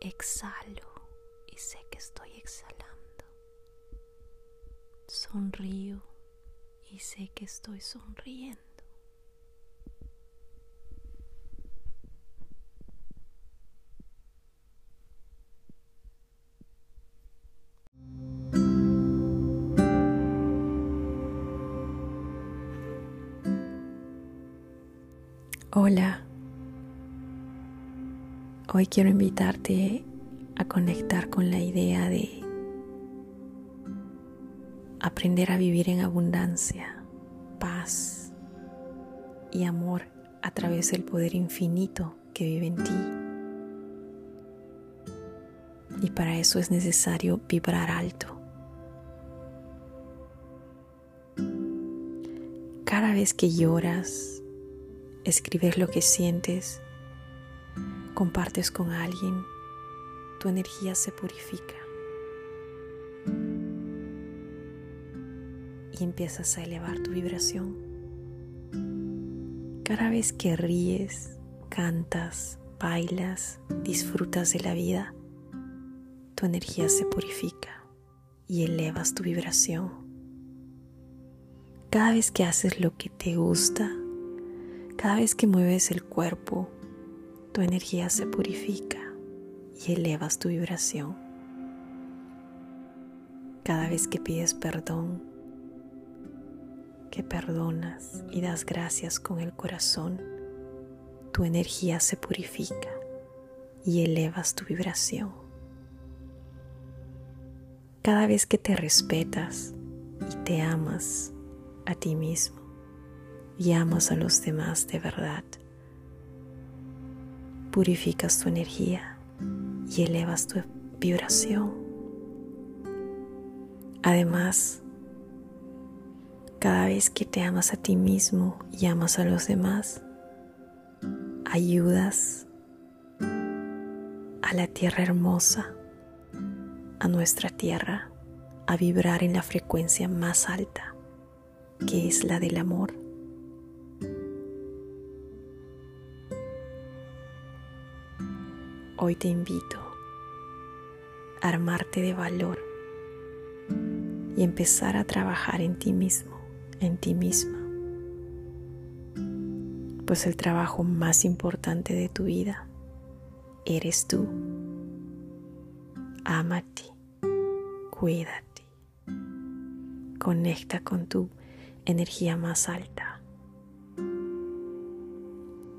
Exhalo y sé que estoy exhalando. Sonrío y sé que estoy sonriendo. Hola, hoy quiero invitarte a conectar con la idea de aprender a vivir en abundancia, paz y amor a través del poder infinito que vive en ti. Y para eso es necesario vibrar alto. Cada vez que lloras, escribes lo que sientes, compartes con alguien, tu energía se purifica y empiezas a elevar tu vibración. Cada vez que ríes, cantas, bailas, disfrutas de la vida, tu energía se purifica y elevas tu vibración. Cada vez que haces lo que te gusta, cada vez que mueves el cuerpo, tu energía se purifica y elevas tu vibración. Cada vez que pides perdón, que perdonas y das gracias con el corazón, tu energía se purifica y elevas tu vibración. Cada vez que te respetas y te amas a ti mismo, y amas a los demás de verdad. Purificas tu energía y elevas tu vibración. Además, cada vez que te amas a ti mismo y amas a los demás, ayudas a la tierra hermosa, a nuestra tierra, a vibrar en la frecuencia más alta, que es la del amor. Hoy te invito a armarte de valor y empezar a trabajar en ti mismo, en ti misma. Pues el trabajo más importante de tu vida eres tú. Ámate, cuídate, conecta con tu energía más alta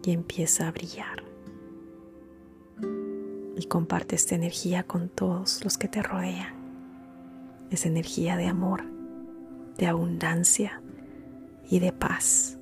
y empieza a brillar y comparte esta energía con todos los que te rodean. Es energía de amor, de abundancia y de paz.